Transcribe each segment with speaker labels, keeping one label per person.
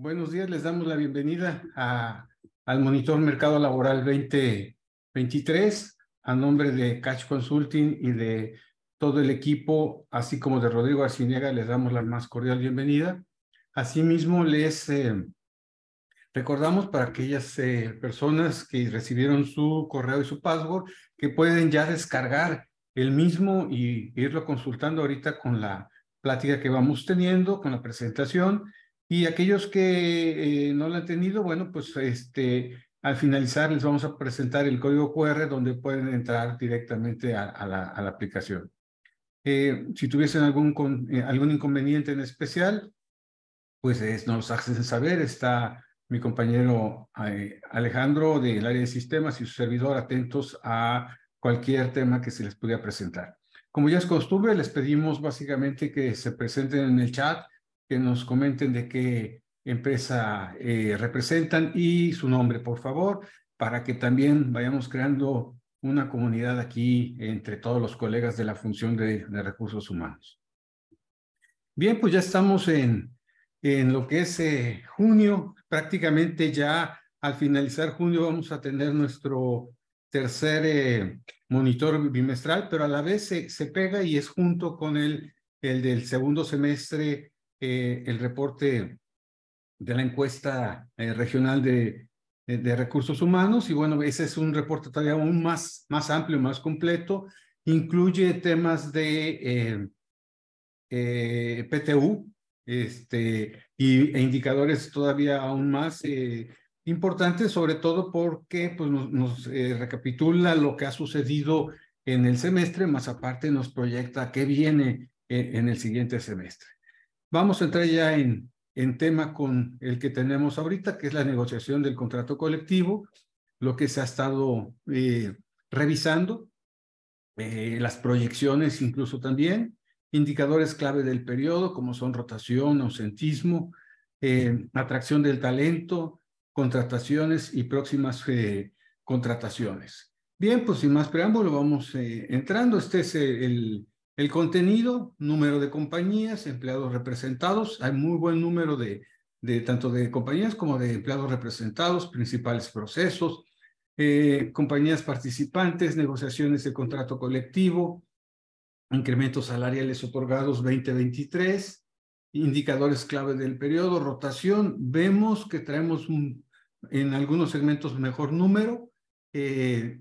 Speaker 1: Buenos días, les damos la bienvenida a, al Monitor Mercado Laboral 2023 a nombre de Catch Consulting y de todo el equipo, así como de Rodrigo Arciniega, les damos la más cordial bienvenida. Asimismo, les eh, recordamos para aquellas eh, personas que recibieron su correo y su password que pueden ya descargar el mismo y irlo consultando ahorita con la plática que vamos teniendo, con la presentación y aquellos que eh, no lo han tenido, bueno, pues este, al finalizar les vamos a presentar el código QR donde pueden entrar directamente a, la, a la, aplicación. Eh, si tuviesen algún, eh, algún inconveniente en especial, pues es, nos hacen saber. Está mi compañero Alejandro del área de sistemas y su servidor atentos a cualquier tema que se les pudiera presentar. Como ya es costumbre, les pedimos básicamente que se presenten en el chat que nos comenten de qué empresa eh, representan y su nombre, por favor, para que también vayamos creando una comunidad aquí entre todos los colegas de la función de, recursos humanos. Bien, pues ya estamos en, en lo que es eh, junio, prácticamente ya al finalizar junio vamos a tener nuestro tercer eh, monitor bimestral, pero a la vez se, se, pega y es junto con el, el del segundo semestre eh, el reporte de la encuesta eh, regional de, recursos humanos y bueno, ese es un reporte todavía aún más, más amplio, más completo, incluye temas de eh, PTU este, y, e indicadores todavía aún más importantes, sobre todo porque pues, nos recapitula lo que ha sucedido en el semestre, más aparte nos proyecta qué viene en el siguiente semestre. Vamos a entrar ya en, en tema con el que tenemos ahorita, que es la negociación del contrato colectivo, lo que se ha estado eh, revisando, eh, las proyecciones incluso también, indicadores clave del periodo, como son rotación, ausentismo, eh, atracción del talento, contrataciones y próximas contrataciones. Bien, pues sin más preámbulo, vamos entrando. Este es el, el contenido, número de compañías, empleados representados, hay muy buen número de, de tanto de compañías como de empleados representados, principales procesos, eh, compañías participantes, negociaciones de contrato colectivo, incrementos salariales otorgados 2023, indicadores clave del periodo, rotación. Vemos que traemos en algunos segmentos mejor número, eh,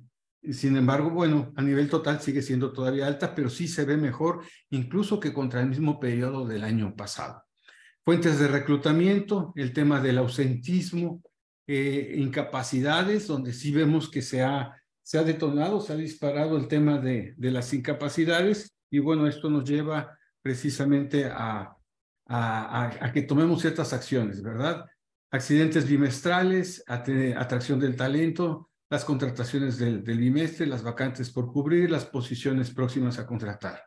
Speaker 1: sin embargo, bueno, a nivel total sigue siendo todavía alta, pero sí se ve mejor incluso que contra el mismo periodo del año pasado. Fuentes de reclutamiento, el tema del ausentismo, eh, incapacidades, donde sí vemos que se ha, se ha detonado, se ha disparado el tema de, de las incapacidades y bueno, esto nos lleva precisamente a, a, a, que tomemos ciertas acciones, ¿verdad? Accidentes bimestrales, atracción del talento, las contrataciones del, bimestre, las vacantes por cubrir, las posiciones próximas a contratar.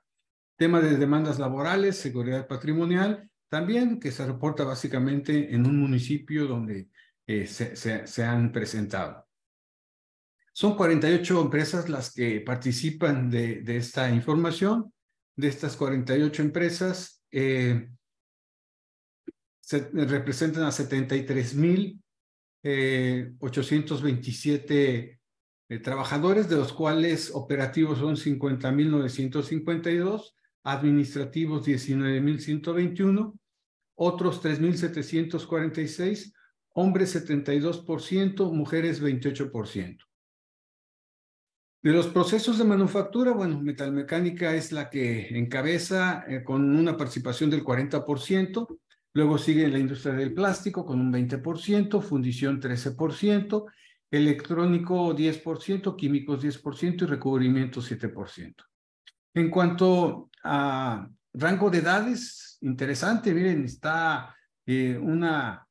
Speaker 1: Tema de demandas laborales, seguridad patrimonial, también que se reporta básicamente en un municipio donde eh, se, se, han presentado. Son 48 empresas las que participan de, de esta información. De estas 48 empresas, eh, se representan a 73 mil 827 eh, eh, trabajadores, de los cuales operativos son 50.952, administrativos 19.121, otros 3.746, hombres 72%, mujeres 28%. De los procesos de manufactura, bueno, metalmecánica es la que encabeza eh, con una participación del 40%, Luego sigue la industria del plástico con un 20%, fundición 13%, electrónico 10%, químicos 10% y recubrimiento 7%. En cuanto a rango de edades, interesante, miren, está eh, una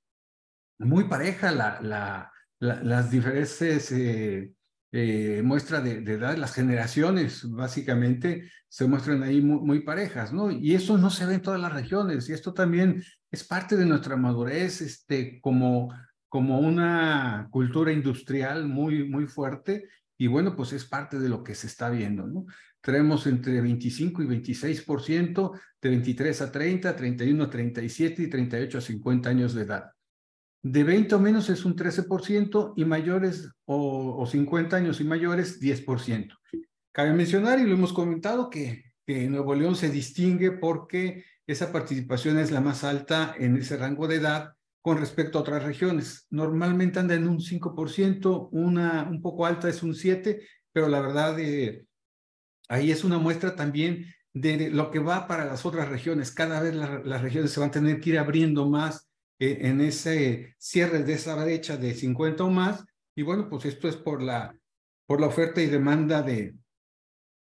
Speaker 1: muy pareja la, la, las diferentes eh, eh, muestra de, edad, las generaciones básicamente se muestran ahí muy, parejas, ¿no? Y eso no se ve en todas las regiones y esto también es parte de nuestra madurez este, como, como una cultura industrial muy, muy fuerte y bueno, pues es parte de lo que se está viendo, ¿no? Tenemos entre 25 y 26%, de 23 a 30, 31 a 37 y 38 a 50 años de edad. De 20 o menos es un 13% y mayores o, o 50 años y mayores 10%. Cabe mencionar, y lo hemos comentado, que, que Nuevo León se distingue porque esa participación es la más alta en ese rango de edad con respecto a otras regiones. Normalmente anda en un 5%, una un poco alta es un 7%, pero la verdad eh, ahí es una muestra también de lo que va para las otras regiones. Cada vez las regiones se van a tener que ir abriendo más eh, en ese cierre de esa brecha de 50 o más. Y bueno, pues esto es por la, por la oferta y demanda de,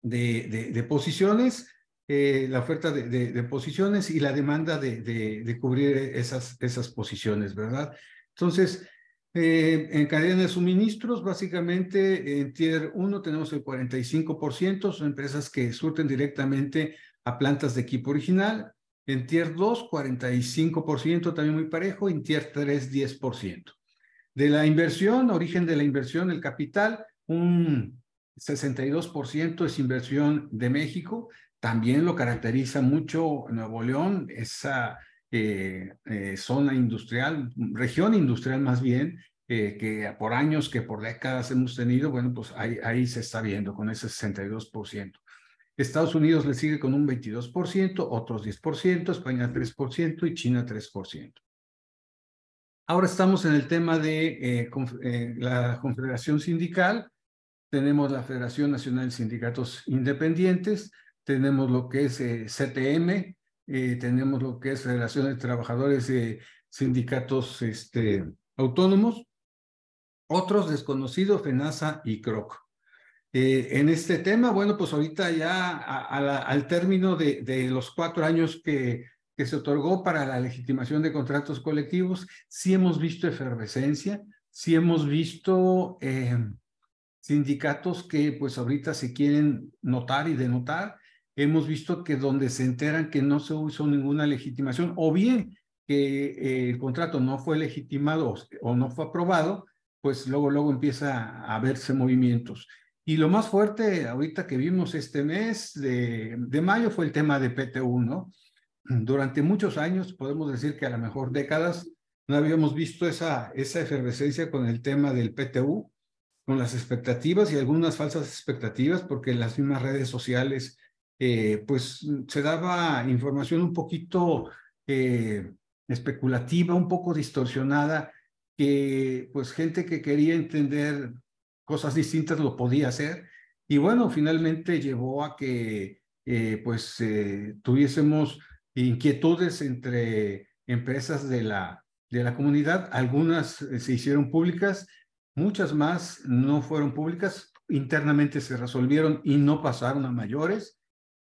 Speaker 1: de, de, posiciones, eh, la oferta de, de, posiciones y la demanda de, de, cubrir esas, esas posiciones, ¿verdad? Entonces, eh, en cadena de suministros, básicamente en Tier 1 tenemos el 45%, son empresas que surten directamente a plantas de equipo original. En Tier 2, 45%, también muy parejo. En Tier 3, 10%. De la inversión, origen de la inversión, el capital, un 62% es inversión de México. También lo caracteriza mucho Nuevo León, esa eh, eh, zona industrial, región industrial más bien, eh, que por años, que por décadas hemos tenido, bueno, pues ahí, ahí se está viendo con ese 62%. Estados Unidos le sigue con un 22%, otros 10%, España 3% y China 3%. Ahora estamos en el tema de la Confederación Sindical. Tenemos la Federación Nacional de Sindicatos Independientes, tenemos lo que es CTM, eh, tenemos lo que es Federación de Trabajadores Sindicatos este, Autónomos, otros desconocidos, FENASA y CROC. Eh, en este tema, bueno, pues ahorita ya al término de, de, los cuatro años que, que se otorgó para la legitimación de contratos colectivos, sí hemos visto efervescencia, sí hemos visto eh, sindicatos que pues ahorita se quieren notar y denotar, hemos visto que donde se enteran que no se usó ninguna legitimación o bien que eh, el contrato no fue legitimado o no fue aprobado, pues luego, luego empieza a verse movimientos. Y lo más fuerte ahorita que vimos este mes de, de mayo fue el tema de PTU, ¿no? Durante muchos años, podemos decir que a lo mejor décadas, no habíamos visto esa, esa efervescencia con el tema del PTU, con las expectativas y algunas falsas expectativas, porque las mismas redes sociales eh, pues se daba información un poquito eh, especulativa, un poco distorsionada, que pues gente que quería entender cosas distintas lo podía hacer. Y bueno, finalmente llevó a que eh, pues tuviésemos inquietudes entre empresas de la, de la comunidad. Algunas se hicieron públicas, muchas más no fueron públicas, internamente se resolvieron y no pasaron a mayores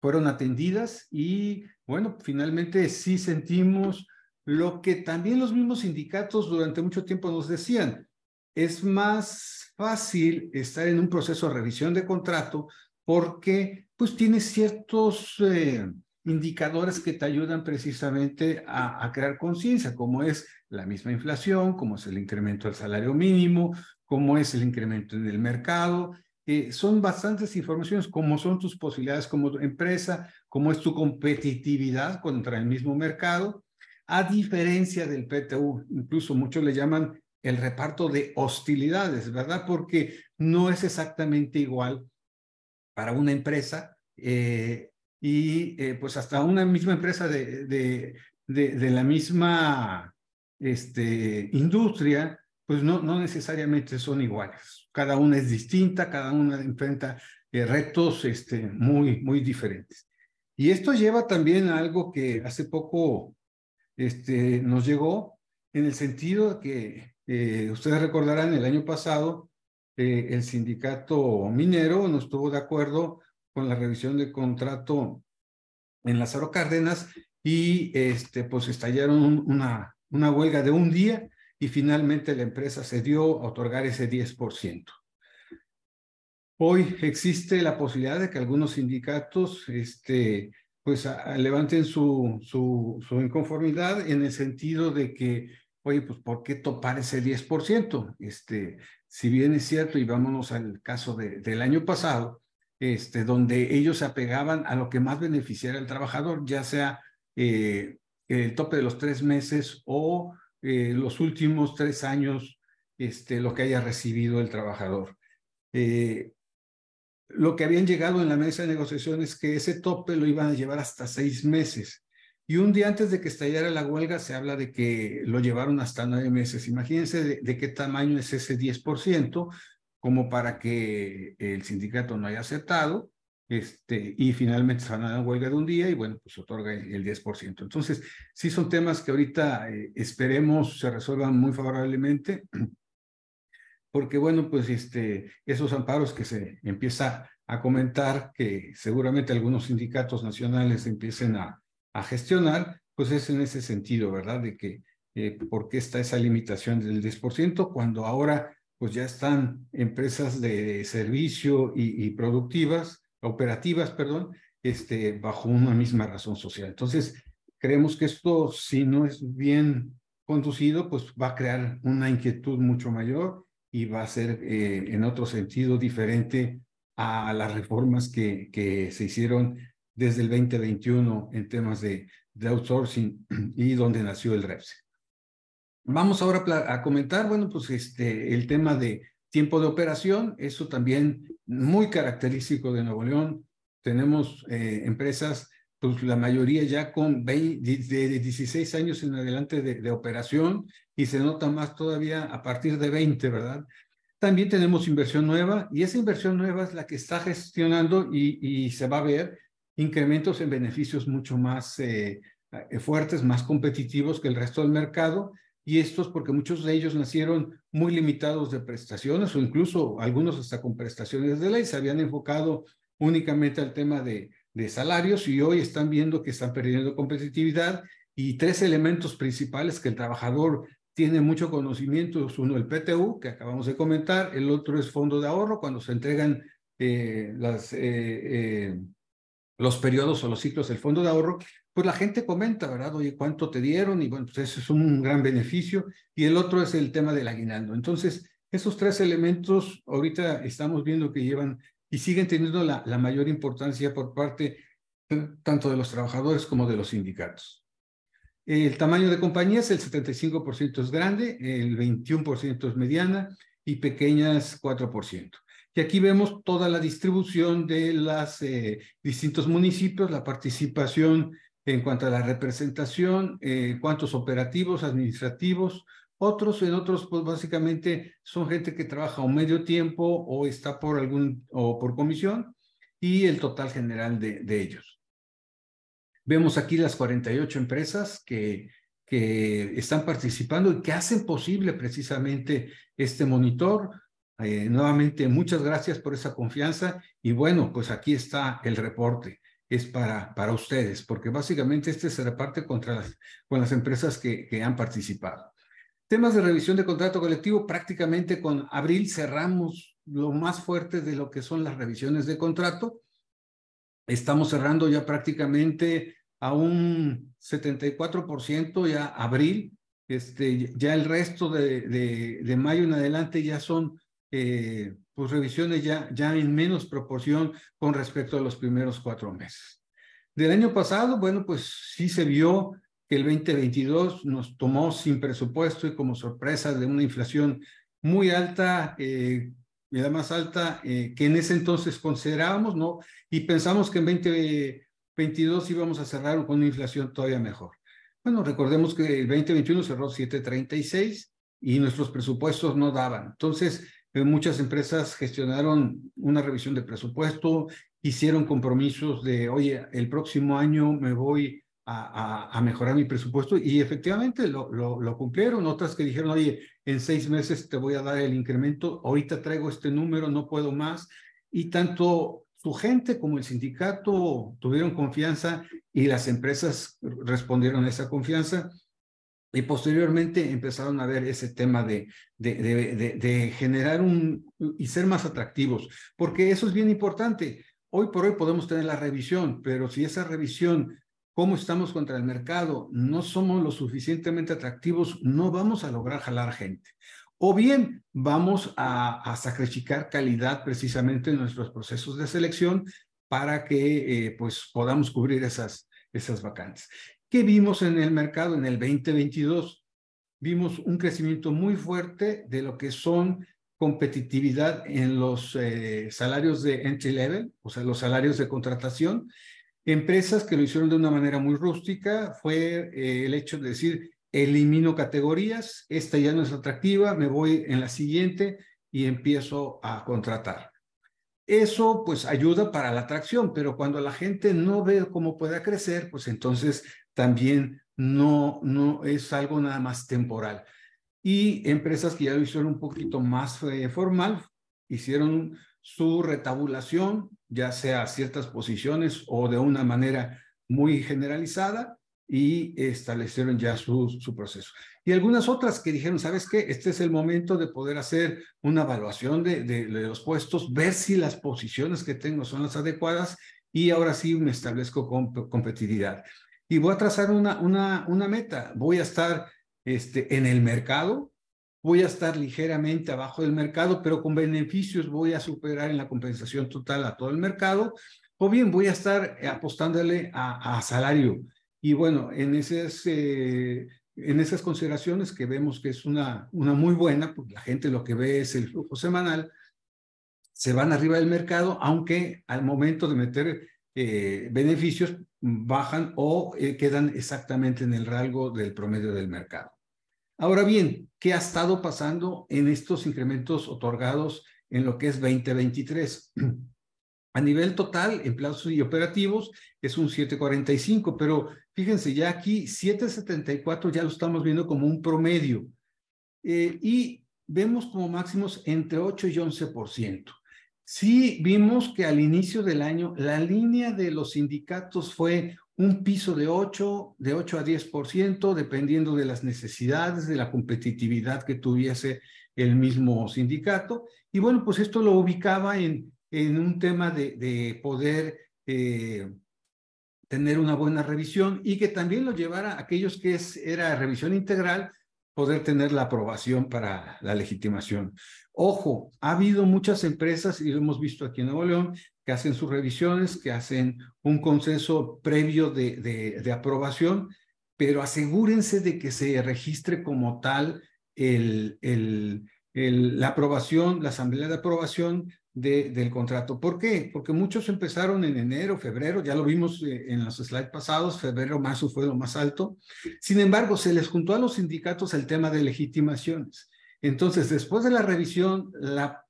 Speaker 1: fueron atendidas y bueno, finalmente sí sentimos lo que también los mismos sindicatos durante mucho tiempo nos decían. Es más fácil estar en un proceso de revisión de contrato porque pues tienes ciertos eh, indicadores que te ayudan precisamente a, a crear conciencia, como es la misma inflación, como es el incremento del salario mínimo, como es el incremento en el mercado, son bastantes informaciones, como son tus posibilidades como empresa, cómo es tu competitividad contra el mismo mercado, a diferencia del PTU, incluso muchos le llaman el reparto de hostilidades, ¿verdad? Porque no es exactamente igual para una empresa eh, y eh, pues hasta una misma empresa de, de, de, la misma este, industria, pues no, no necesariamente son iguales cada una es distinta, cada una enfrenta eh, retos este, muy, muy diferentes. Y esto lleva también a algo que hace poco este, nos llegó, en el sentido de que eh, ustedes recordarán el año pasado, eh, el sindicato minero no estuvo de acuerdo con la revisión del contrato en Lázaro Cárdenas y este, pues estallaron una, una huelga de un día y finalmente la empresa se dio a otorgar ese 10%. Hoy existe la posibilidad de que algunos sindicatos este, pues, levanten su, su, su, inconformidad en el sentido de que, oye, pues, ¿por qué topar ese 10%? Este, si bien es cierto, y vámonos al caso de, del año pasado, este, donde ellos se apegaban a lo que más beneficiara al trabajador, ya sea eh, el tope de los tres meses o eh, los últimos tres años este, lo que haya recibido el trabajador. Eh, lo que habían llegado en la mesa de negociaciones es que ese tope lo iban a llevar hasta seis meses. Y un día antes de que estallara la huelga se habla de que lo llevaron hasta nueve meses. Imagínense de, qué tamaño es ese 10%, como para que el sindicato no haya aceptado, este, y finalmente se van a la huelga de un día y bueno, pues otorga el 10%. Entonces, sí son temas que ahorita eh, esperemos se resuelvan muy favorablemente porque bueno, pues este, esos amparos que se empieza a comentar, que seguramente algunos sindicatos nacionales empiecen a, gestionar, pues es en ese sentido, ¿verdad? De que, eh, ¿por qué está esa limitación del 10%? Cuando ahora, pues ya están empresas de servicio y, y productivas, operativas, perdón, este, bajo una misma razón social. Entonces, creemos que esto, si no es bien conducido, pues va a crear una inquietud mucho mayor y va a ser eh, en otro sentido diferente a las reformas que, se hicieron desde el 2021 en temas de, de outsourcing y donde nació el REPSE. Vamos ahora a comentar, bueno, pues este, el tema de tiempo de operación, eso también muy característico de Nuevo León. Tenemos eh, empresas, pues la mayoría ya con 20, de 16 años en adelante de, de operación y se nota más todavía a partir de 20, ¿verdad? También tenemos inversión nueva y esa inversión nueva es la que está gestionando y, y se va a ver incrementos en beneficios mucho más eh, eh, fuertes, más competitivos que el resto del mercado. Y estos porque muchos de ellos nacieron muy limitados de prestaciones o incluso algunos hasta con prestaciones de ley, se habían enfocado únicamente al tema de, salarios y hoy están viendo que están perdiendo competitividad y tres elementos principales que el trabajador tiene mucho conocimiento. Uno, el PTU, que acabamos de comentar, el otro es fondo de ahorro, cuando se entregan eh, eh, eh, los periodos o los ciclos del fondo de ahorro, pues la gente comenta, ¿verdad? Oye, ¿cuánto te dieron? Y bueno, pues eso es un gran beneficio. Y el otro es el tema del aguinaldo. Entonces, esos tres elementos ahorita estamos viendo que llevan y siguen teniendo la, mayor importancia por parte tanto de los trabajadores como de los sindicatos. El tamaño de compañías, el 75% es grande, el 21% es mediana y pequeñas 4%. Y aquí vemos toda la distribución de los eh, distintos municipios, la participación en cuanto a la representación, eh, cuántos operativos, administrativos, otros, en otros, pues básicamente son gente que trabaja un medio tiempo o está por algún, o por comisión, y el total general de, de ellos. Vemos aquí las 48 empresas que, que están participando y que hacen posible precisamente este monitor. Eh, nuevamente, muchas gracias por esa confianza y bueno, pues aquí está el reporte. Es para, para ustedes, porque básicamente este se reparte contra las, con las empresas que, que han participado. Temas de revisión de contrato colectivo, prácticamente con abril cerramos lo más fuerte de lo que son las revisiones de contrato. Estamos cerrando ya prácticamente a un 74% ya abril, este, ya el resto de, de, de mayo en adelante ya son eh, pues revisiones ya, ya en menos proporción con respecto a los primeros cuatro meses. Del año pasado, bueno, pues sí se vio que el 2022 nos tomó sin presupuesto y como sorpresa de una inflación muy alta, eh, la más alta eh, que en ese entonces considerábamos, ¿no? Y pensamos que en 20 22 íbamos a cerrar con una inflación todavía mejor. Bueno, recordemos que el 2021 cerró 7.36 y nuestros presupuestos no daban. Entonces, muchas empresas gestionaron una revisión de presupuesto, hicieron compromisos de, oye, el próximo año me voy a, mejorar mi presupuesto y efectivamente lo, lo, lo, cumplieron. Otras que dijeron, oye, en seis meses te voy a dar el incremento, ahorita traigo este número, no puedo más. Y tanto su gente como el sindicato tuvieron confianza y las empresas respondieron a esa confianza y posteriormente empezaron a ver ese tema de, de, de, generar un y ser más atractivos, porque eso es bien importante. Hoy por hoy podemos tener la revisión, pero si esa revisión, cómo estamos contra el mercado, no somos lo suficientemente atractivos, no vamos a lograr jalar gente o bien vamos a, sacrificar calidad precisamente en nuestros procesos de selección para que eh, pues podamos cubrir esas, esas vacantes. ¿Qué vimos en el mercado en el 2022? vimos un crecimiento muy fuerte de lo que son competitividad en los eh, salarios de entry level, o sea, los salarios de contratación. Empresas que lo hicieron de una manera muy rústica fue eh, el hecho de decir, elimino categorías, esta ya no es atractiva, me voy en la siguiente y empiezo a contratar. Eso pues ayuda para la atracción, pero cuando la gente no ve cómo pueda crecer, pues entonces también no, no es algo nada más temporal y empresas que ya lo hicieron un poquito más eh, formal, hicieron su retabulación, ya sea ciertas posiciones o de una manera muy generalizada y establecieron ya su, su proceso. Y algunas otras que dijeron, ¿sabes qué? Este es el momento de poder hacer una evaluación de, de, de los puestos, ver si las posiciones que tengo son las adecuadas y ahora sí me establezco con competitividad. Y voy a trazar una, una, una meta. Voy a estar este, en el mercado, voy a estar ligeramente abajo del mercado, pero con beneficios voy a superar en la compensación total a todo el mercado, o bien voy a estar apostándole a, salario. Y bueno, en esas, eh, en esas consideraciones que vemos que es una, una muy buena, porque la gente lo que ve es el flujo semanal, se van arriba del mercado, aunque al momento de meter eh, beneficios bajan o eh, quedan exactamente en el rango del promedio del mercado. Ahora bien, ¿qué ha estado pasando en estos incrementos otorgados en lo que es 2023? A nivel total, empleados y operativos es un 745, pero fíjense, ya aquí 774 ya lo estamos viendo como un promedio. Eh, y vemos como máximos entre 8 y 11%. Sí vimos que al inicio del año la línea de los sindicatos fue un piso de 8, de 8 a 10%, dependiendo de las necesidades, de la competitividad que tuviese el mismo sindicato. Y bueno, pues esto lo ubicaba en, en un tema de, de poder eh, tener una buena revisión y que también lo llevara a aquellos que es, era revisión integral, poder tener la aprobación para la legitimación. Ojo, ha habido muchas empresas, y lo hemos visto aquí en Nuevo León, que hacen sus revisiones, que hacen un consenso previo de, de, aprobación, pero asegúrense de que se registre como tal el, el, la aprobación, la asamblea de aprobación de, del contrato. ¿Por qué? Porque muchos empezaron en enero, febrero, ya lo vimos eh, en los slides pasados, febrero, marzo fue lo más alto. Sin embargo, se les juntó a los sindicatos el tema de legitimaciones. Entonces, después de la revisión, la,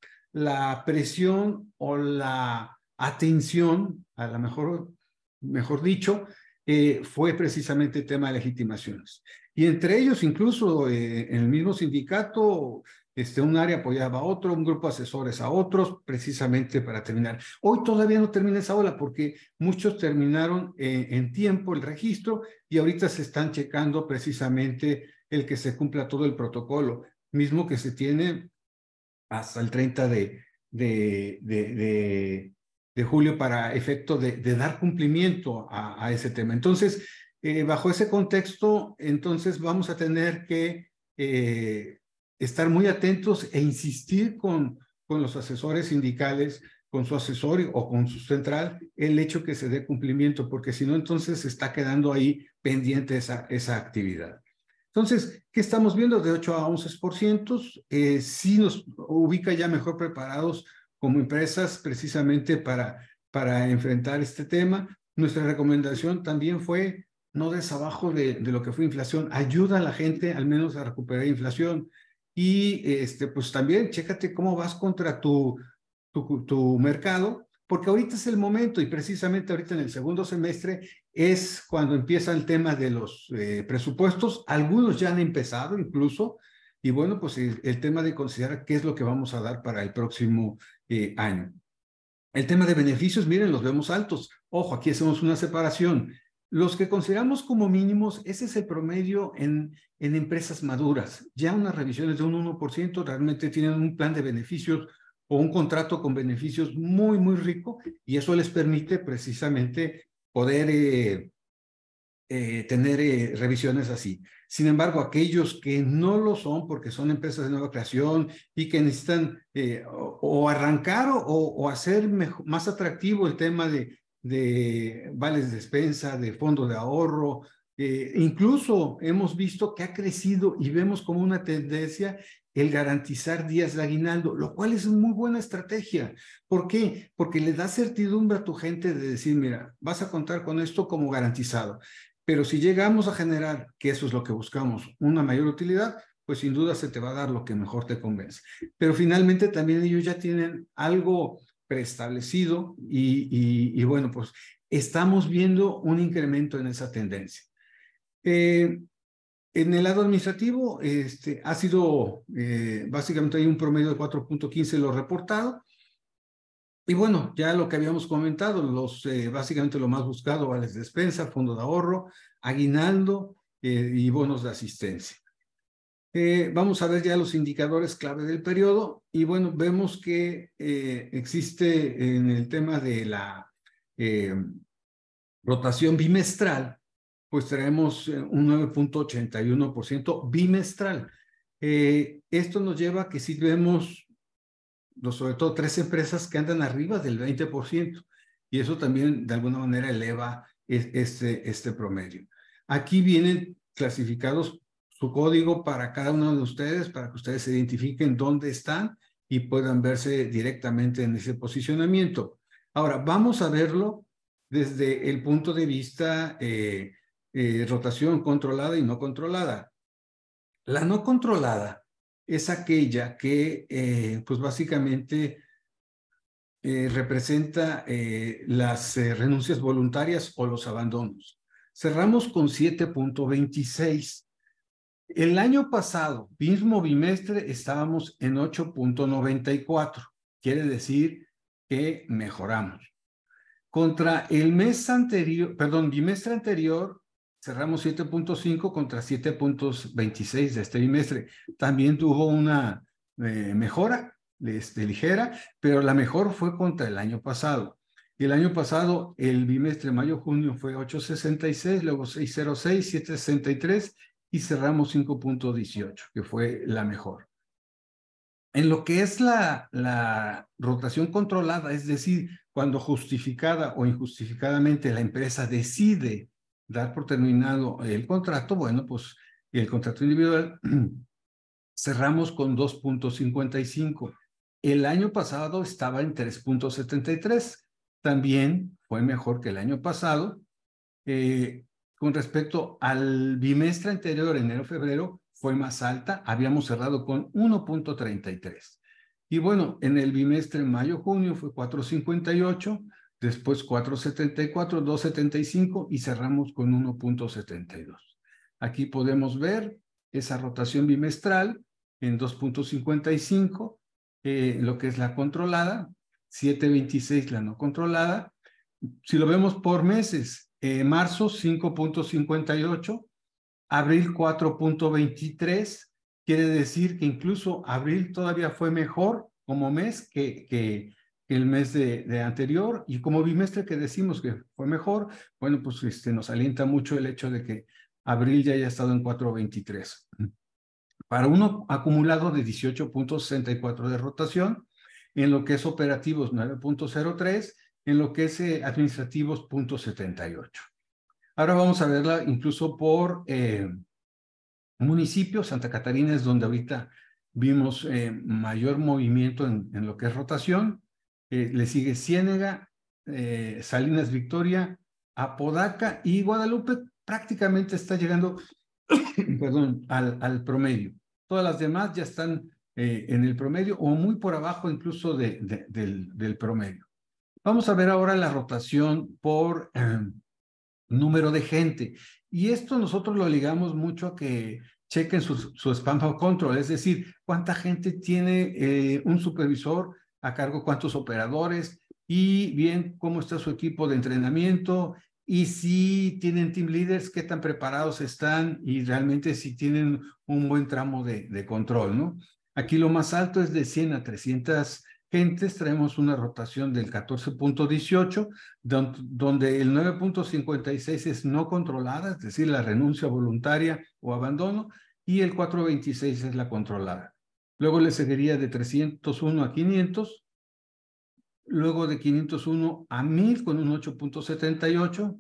Speaker 1: presión o la atención, a lo mejor, mejor dicho, eh, fue precisamente el tema de legitimaciones. Y entre ellos, incluso eh, en el mismo sindicato, este, un área apoyaba a otro, un grupo de asesores a otros, precisamente para terminar. Hoy todavía no termina esa ola porque muchos terminaron eh, en tiempo el registro y ahorita se están checando precisamente el que se cumpla todo el protocolo, mismo que se tiene hasta el 30 de, de, de, de julio para efecto de, dar cumplimiento a, ese tema. Entonces, eh, bajo ese contexto, entonces vamos a tener que eh, estar muy atentos e insistir con, con los asesores sindicales, con su asesor o con su central, el hecho que se dé cumplimiento, porque si no, entonces se está quedando ahí pendiente esa, esa actividad. Entonces, ¿qué estamos viendo? De 8 a 11%, eh, sí nos ubica ya mejor preparados como empresas precisamente para, para enfrentar este tema. Nuestra recomendación también fue no des abajo de, de, lo que fue inflación, ayuda a la gente al menos a recuperar inflación. Y este, pues también chécate cómo vas contra tu, tu, tu mercado, porque ahorita es el momento y precisamente ahorita en el segundo semestre es cuando empieza el tema de los eh, presupuestos. Algunos ya han empezado incluso. Y bueno, pues el, el, tema de considerar qué es lo que vamos a dar para el próximo eh, año. El tema de beneficios, miren, los vemos altos. Ojo, aquí hacemos una separación. Los que consideramos como mínimos, ese es el promedio en, en empresas maduras. Ya unas revisiones de un 1% realmente tienen un plan de beneficios o un contrato con beneficios muy, muy rico y eso les permite precisamente poder eh, eh, tener eh, revisiones así. Sin embargo, aquellos que no lo son porque son empresas de nueva creación y que necesitan o, arrancar o, hacer más atractivo el tema de, de vales de despensa, de fondo de ahorro, Eh, incluso hemos visto que ha crecido y vemos como una tendencia el garantizar días de aguinaldo, lo cual es una muy buena estrategia. ¿Por qué? Porque le da certidumbre a tu gente de decir, mira, vas a contar con esto como garantizado. Pero si llegamos a generar, que eso es lo que buscamos, una mayor utilidad, pues sin duda se te va a dar lo que mejor te convence. Pero finalmente también ellos ya tienen algo preestablecido y, bueno, pues estamos viendo un incremento en esa tendencia. Eh, en el lado administrativo, este, ha sido, eh, básicamente un promedio de 4.15 lo reportado. Y bueno, ya lo que habíamos comentado, los, eh, básicamente lo más buscado, vales de despensa, fondo de ahorro, aguinaldo eh, y bonos de asistencia. Vamos a ver ya los indicadores clave del periodo y bueno, vemos que existe en el tema de la rotación bimestral, pues traemos eh, un 9.81% bimestral. Eh, esto nos lleva a que si vemos, sobre todo tres empresas que andan arriba del 20%, y eso también de alguna manera eleva este, este promedio. Aquí vienen clasificados su código para cada uno de ustedes, para que ustedes se identifiquen dónde están y puedan verse directamente en ese posicionamiento. Ahora, vamos a verlo desde el punto de vista eh, eh, rotación controlada y no controlada. La no controlada es aquella que, eh, pues básicamente, eh, representa las renuncias voluntarias o los abandonos. Cerramos con 7.26. El año pasado, mismo bimestre, estábamos en 8.94. Quiere decir que mejoramos. Contra el mes anterior, perdón, bimestre anterior, cerramos 7.5 contra 7.26 de este bimestre. También tuvo una eh, mejora este, ligera, pero la mejor fue contra el año pasado. El año pasado, el bimestre mayo-junio fue 8.66, luego 6.06, 7.63 y cerramos 5.18, que fue la mejor. En lo que es la, la rotación controlada, es decir, cuando justificada o injustificadamente la empresa decide dar por terminado el contrato, bueno, pues el contrato individual cerramos con 2.55. El año pasado estaba en 3.73. También fue mejor que el año pasado. Eh, con respecto al bimestre anterior, enero-febrero, fue más alta. Habíamos cerrado con 1.33. Y bueno, en el bimestre mayo-junio fue 4.58 después 4.74, 2.75 y cerramos con 1.72. Aquí podemos ver esa rotación bimestral en 2.55, eh, lo que es la controlada, 7.26 la no controlada. Si lo vemos por meses, eh, marzo 5.58, abril 4.23, quiere decir que incluso abril todavía fue mejor como mes que, que, el mes de, anterior. Y como bimestre que decimos que fue mejor, bueno, pues este, nos alienta mucho el hecho de que abril ya haya estado en 4.23. Para uno acumulado de 18.64 de rotación, en lo que es operativos 9.03, en lo que es eh, administrativos 0.78. Ahora vamos a verla incluso por eh, municipio. Santa Catarina es donde ahorita vimos eh, mayor movimiento en, lo que es rotación. Le sigue Ciénega, Salinas Victoria, Apodaca y Guadalupe prácticamente está llegando, perdón, al, promedio. Todas las demás ya están en el promedio o muy por abajo incluso de, del, del, promedio. Vamos a ver ahora la rotación por número de gente. Y esto nosotros lo ligamos mucho a que chequen su, su spam control, es decir, cuánta gente tiene un supervisor a cargo cuántos operadores y bien cómo está su equipo de entrenamiento y si tienen team leaders, qué tan preparados están y realmente si tienen un buen tramo de, de control, ¿no? Aquí lo más alto es de 100 a 300 gentes, traemos una rotación del 14.18, donde el 9.56 es no controlada, es decir, la renuncia voluntaria o abandono, y el 4.26 es la controlada. Luego le seguiría de 301 a 500. Luego de 501 a 1000 con un 8.78.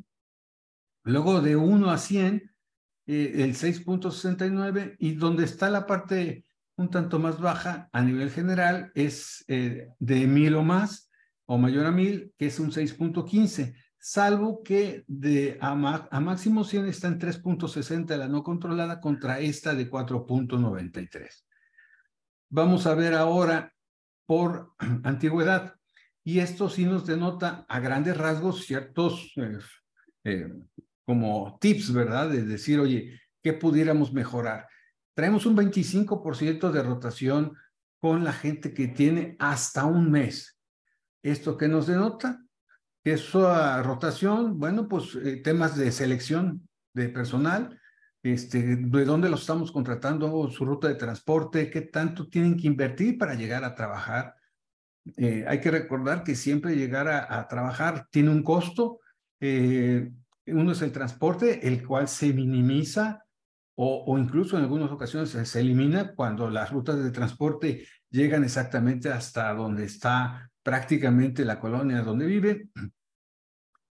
Speaker 1: Luego de 1 a 100 eh, el 6.69 y donde está la parte un tanto más baja a nivel general es eh, de mil o más o mayor a mil, que es un 6.15, salvo que de a, a máximo 100 está en 3.60 la no controlada contra esta de 4.93. Vamos a ver ahora por antigüedad. Y esto sí nos denota a grandes rasgos ciertos eh, eh, como tips, ¿verdad? De decir, oye, ¿qué pudiéramos mejorar? Traemos un 25% de rotación con la gente que tiene hasta un mes. ¿Esto qué nos denota? Que esa rotación, bueno, pues eh, temas de selección de personal, este, de dónde los estamos contratando, su ruta de transporte, qué tanto tienen que invertir para llegar a trabajar. Eh, hay que recordar que siempre llegar a, trabajar tiene un costo. Eh, uno es el transporte, el cual se minimiza o, o incluso en algunas ocasiones se, elimina cuando las rutas de transporte llegan exactamente hasta donde está prácticamente la colonia donde viven.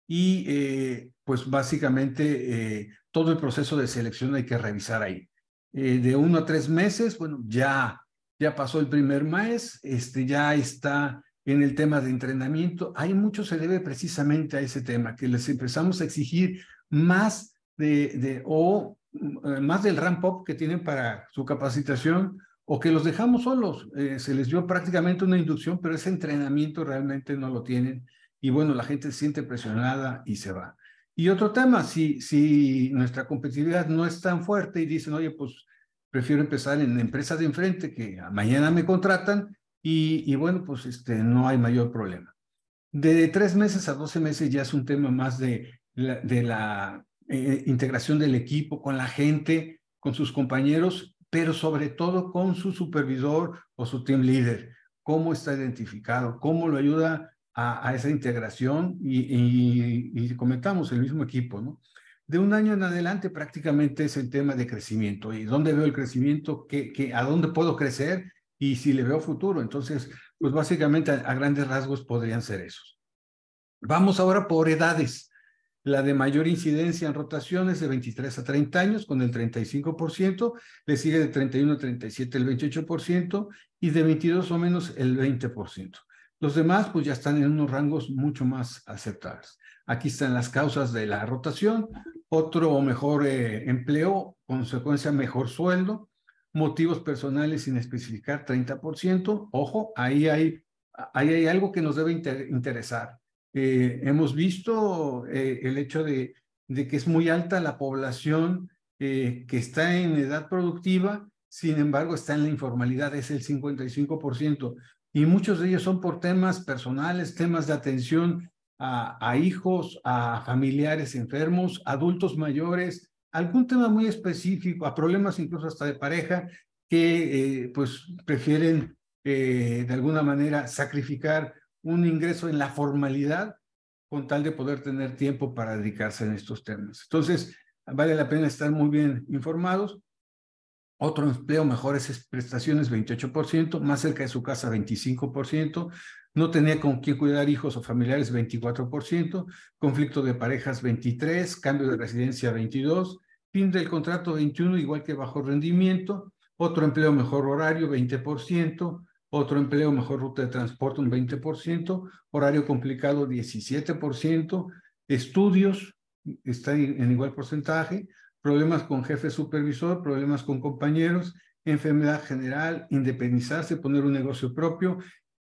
Speaker 1: Y eh, pues básicamente eh, todo el proceso de selección hay que revisar ahí. Eh, de uno a tres meses, bueno, ya, ya pasó el primer mes, este, ya está en el tema de entrenamiento. Hay mucho se debe precisamente a ese tema, que les empezamos a exigir más de, de o más del ramp up que tienen para su capacitación o que los dejamos solos. se les dio prácticamente una inducción, pero ese entrenamiento realmente no lo tienen. Y bueno, la gente se siente presionada y se va. Y otro tema, si, si nuestra competitividad no es tan fuerte y dicen, oye, pues prefiero empezar en empresas de enfrente que mañana me contratan y, y bueno, pues este, no hay mayor problema. De tres meses a doce meses ya es un tema más de de la eh, integración del equipo con la gente, con sus compañeros, pero sobre todo con su supervisor o su team leader. ¿Cómo está identificado? ¿Cómo lo ayuda a, esa integración y, y, comentamos el mismo equipo, ¿no? De un año en adelante prácticamente es el tema de crecimiento y dónde veo el crecimiento, qué, qué, a dónde puedo crecer y si le veo futuro. Entonces, pues básicamente a, a grandes rasgos podrían ser esos. Vamos ahora por edades. La de mayor incidencia en rotaciones de 23 a 30 años con el 35%, le sigue de 31 a 37 el 28% y de 22 o menos el 20%. Los demás, pues ya están en unos rangos mucho más aceptables. Aquí están las causas de la rotación, otro mejor eh, empleo, consecuencia mejor sueldo, motivos personales sin especificar 30%. Ojo, ahí hay, ahí hay algo que nos debe interesar. Eh, hemos visto eh, el hecho de, que es muy alta la población que está en edad productiva, sin embargo está en la informalidad, es el 55% y muchos de ellos son por temas personales, temas de atención a, hijos, a familiares enfermos, adultos mayores, algún tema muy específico, a problemas incluso hasta de pareja, que eh, pues prefieren eh, de alguna manera sacrificar un ingreso en la formalidad con tal de poder tener tiempo para dedicarse en estos temas. Entonces, vale la pena estar muy bien informados. Otro empleo, mejores prestaciones 28%, más cerca de su casa 25%, no tenía con quién cuidar hijos o familiares 24%, conflicto de parejas 23%, cambio de residencia 22%, fin del contrato 21%, igual que bajo rendimiento, otro empleo mejor horario 20%, otro empleo mejor ruta de transporte un 20%, horario complicado 17%, estudios está en igual porcentaje, problemas con jefe supervisor, problemas con compañeros, enfermedad general, independizarse, poner un negocio propio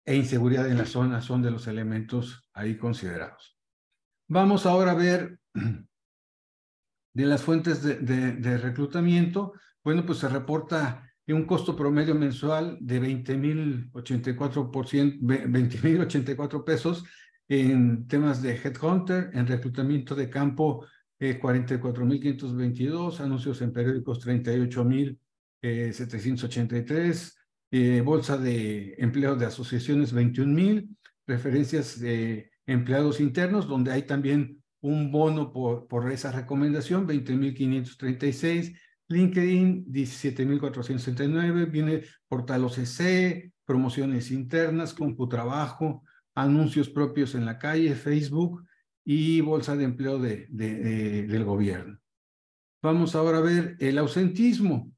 Speaker 1: e inseguridad en la zona son de los elementos ahí considerados. Vamos ahora a ver de las fuentes de, de, reclutamiento. Bueno, pues se reporta un costo promedio mensual de 20.084 pesos en temas de headhunter, en reclutamiento de campo eh, 44.522, anuncios en periódicos 38.783, eh, bolsa de empleo de asociaciones 21.000, referencias de empleados internos, donde hay también un bono por, por esa recomendación, 20.536, LinkedIn 17.469, viene portal OCC, promociones internas, CompuTrabajo, anuncios propios en la calle, Facebook, y bolsa de empleo de, de, del gobierno. Vamos ahora a ver el ausentismo.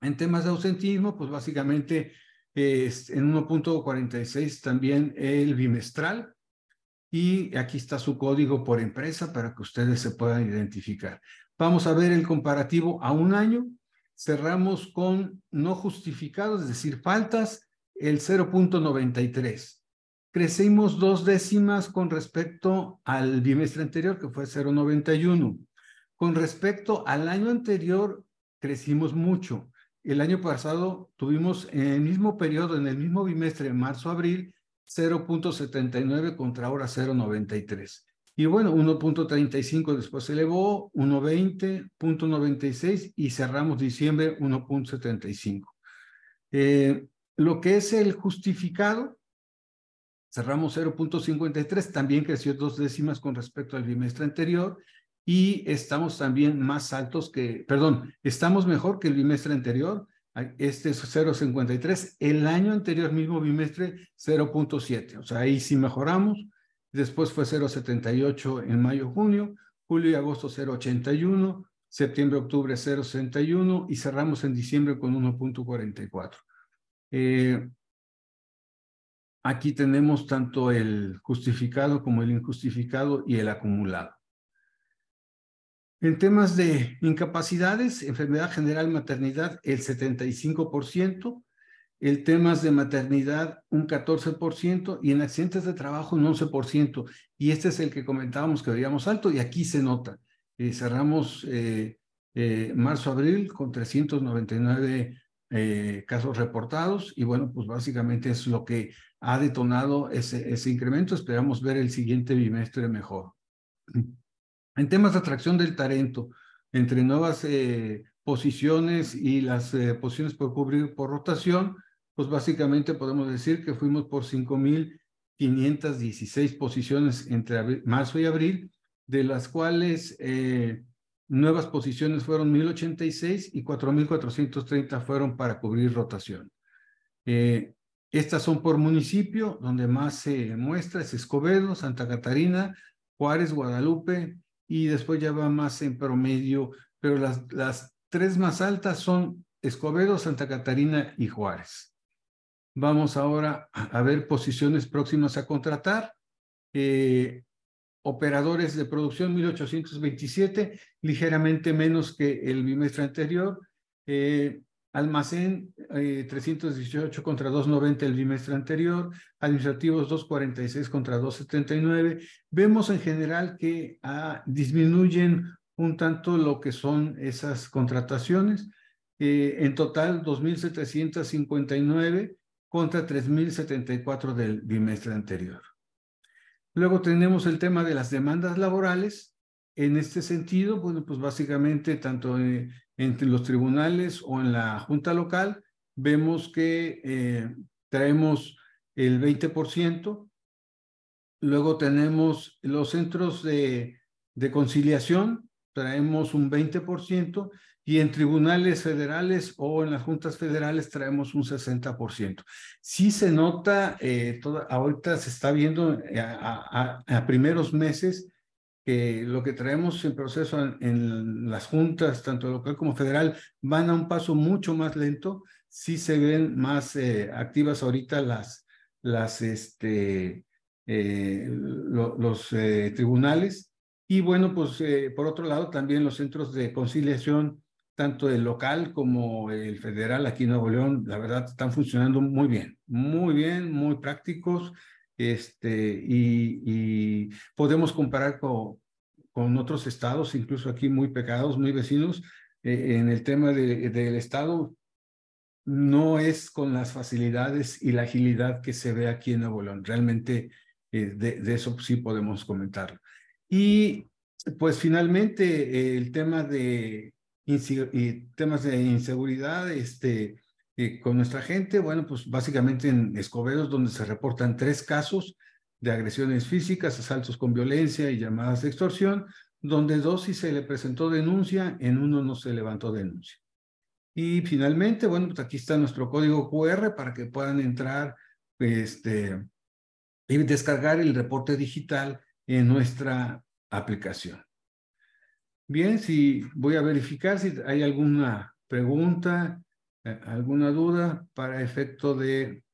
Speaker 1: En temas de ausentismo, pues básicamente es en 1.46 también el bimestral. Y aquí está su código por empresa para que ustedes se puedan identificar. Vamos a ver el comparativo a un año. Cerramos con no justificados, es decir, faltas, el 0.93. Crecimos dos décimas con respecto al bimestre anterior, que fue 0.91. Con respecto al año anterior, crecimos mucho. El año pasado tuvimos en el mismo periodo, en el mismo bimestre, marzo-abril, 0.79 contra ahora 0.93. Y bueno, 1.35 después se elevó, 1.20, y cerramos diciembre 1.75. Eh, lo que es el justificado, cerramos 0.53, también creció dos décimas con respecto al bimestre anterior y estamos también más altos que, perdón, estamos mejor que el bimestre anterior. Este es 0.53. El año anterior, mismo bimestre, 0.7. O sea, ahí sí mejoramos. Después fue 0.78 en mayo, junio. Julio y agosto 0.81. Septiembre, octubre 0.61. Y cerramos en diciembre con 1.44. Eh, aquí tenemos tanto el justificado como el injustificado y el acumulado. En temas de incapacidades, enfermedad general, maternidad, el 75%, en temas de maternidad, un 14%, y en accidentes de trabajo, un 11%. Y este es el que comentábamos que veíamos alto, y aquí se nota. Eh, cerramos eh, eh, marzo-abril con 399 casos reportados, y bueno, pues básicamente es lo que ha detonado ese, ese incremento. Esperamos ver el siguiente bimestre mejor. En temas de atracción del talento, entre nuevas eh, posiciones y las eh, posiciones por cubrir por rotación, pues básicamente podemos decir que fuimos por 5.516 posiciones entre marzo y abril, de las cuales eh, nuevas posiciones fueron 1.086 y 4.430 fueron para cubrir rotación. estas son por municipio, donde más se muestra es Escobedo, Santa Catarina, Juárez, Guadalupe, y después ya va más en promedio, pero las, las tres más altas son Escobedo, Santa Catarina y Juárez. Vamos ahora a ver posiciones próximas a contratar. Eh, operadores de producción 1827, ligeramente menos que el bimestre anterior. Eh, Almacén 318 eh, contra 290 el bimestre anterior, administrativos 246 contra 279. Vemos en general que ah, disminuyen un tanto lo que son esas contrataciones. En total, 2.759 contra 3.074 del bimestre anterior. Luego tenemos el tema de las demandas laborales. En este sentido, bueno, pues básicamente tanto entre los tribunales o en la junta local, vemos que eh, traemos el 20%. Luego tenemos los centros de conciliación, traemos un 20%, y en tribunales federales o en las juntas federales traemos un 60%. Sí se nota, eh, toda, ahorita se está viendo eh, a, a, a primeros meses lo que traemos en proceso en, las juntas, tanto local como federal, van a un paso mucho más lento. Sí se ven más eh, activas ahorita las, las, este, eh, los eh, tribunales. Y bueno, pues por otro lado, también los centros de conciliación, tanto el local como el federal aquí en Nuevo León, la verdad, están funcionando muy bien, muy bien, muy prácticos este, y, y podemos comparar con, con, otros estados, incluso aquí muy pegados, muy vecinos, eh, en el tema de, del estado, no es con las facilidades y la agilidad que se ve aquí en Nuevo León. Realmente eh, de, de, eso sí podemos comentar. Y pues finalmente el tema de y temas de inseguridad, este, con nuestra gente, bueno, pues básicamente en Escobedo donde se reportan tres casos de agresiones físicas, asaltos con violencia y llamadas de extorsión, donde dos sí se le presentó denuncia, en uno no se levantó denuncia. Y finalmente, bueno, pues aquí está nuestro código QR para que puedan entrar este, y descargar el reporte digital en nuestra aplicación. Bien, si voy a verificar si hay alguna pregunta, eh, alguna duda para efecto de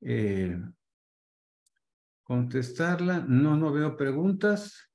Speaker 1: eh, contestarla. No, no veo preguntas.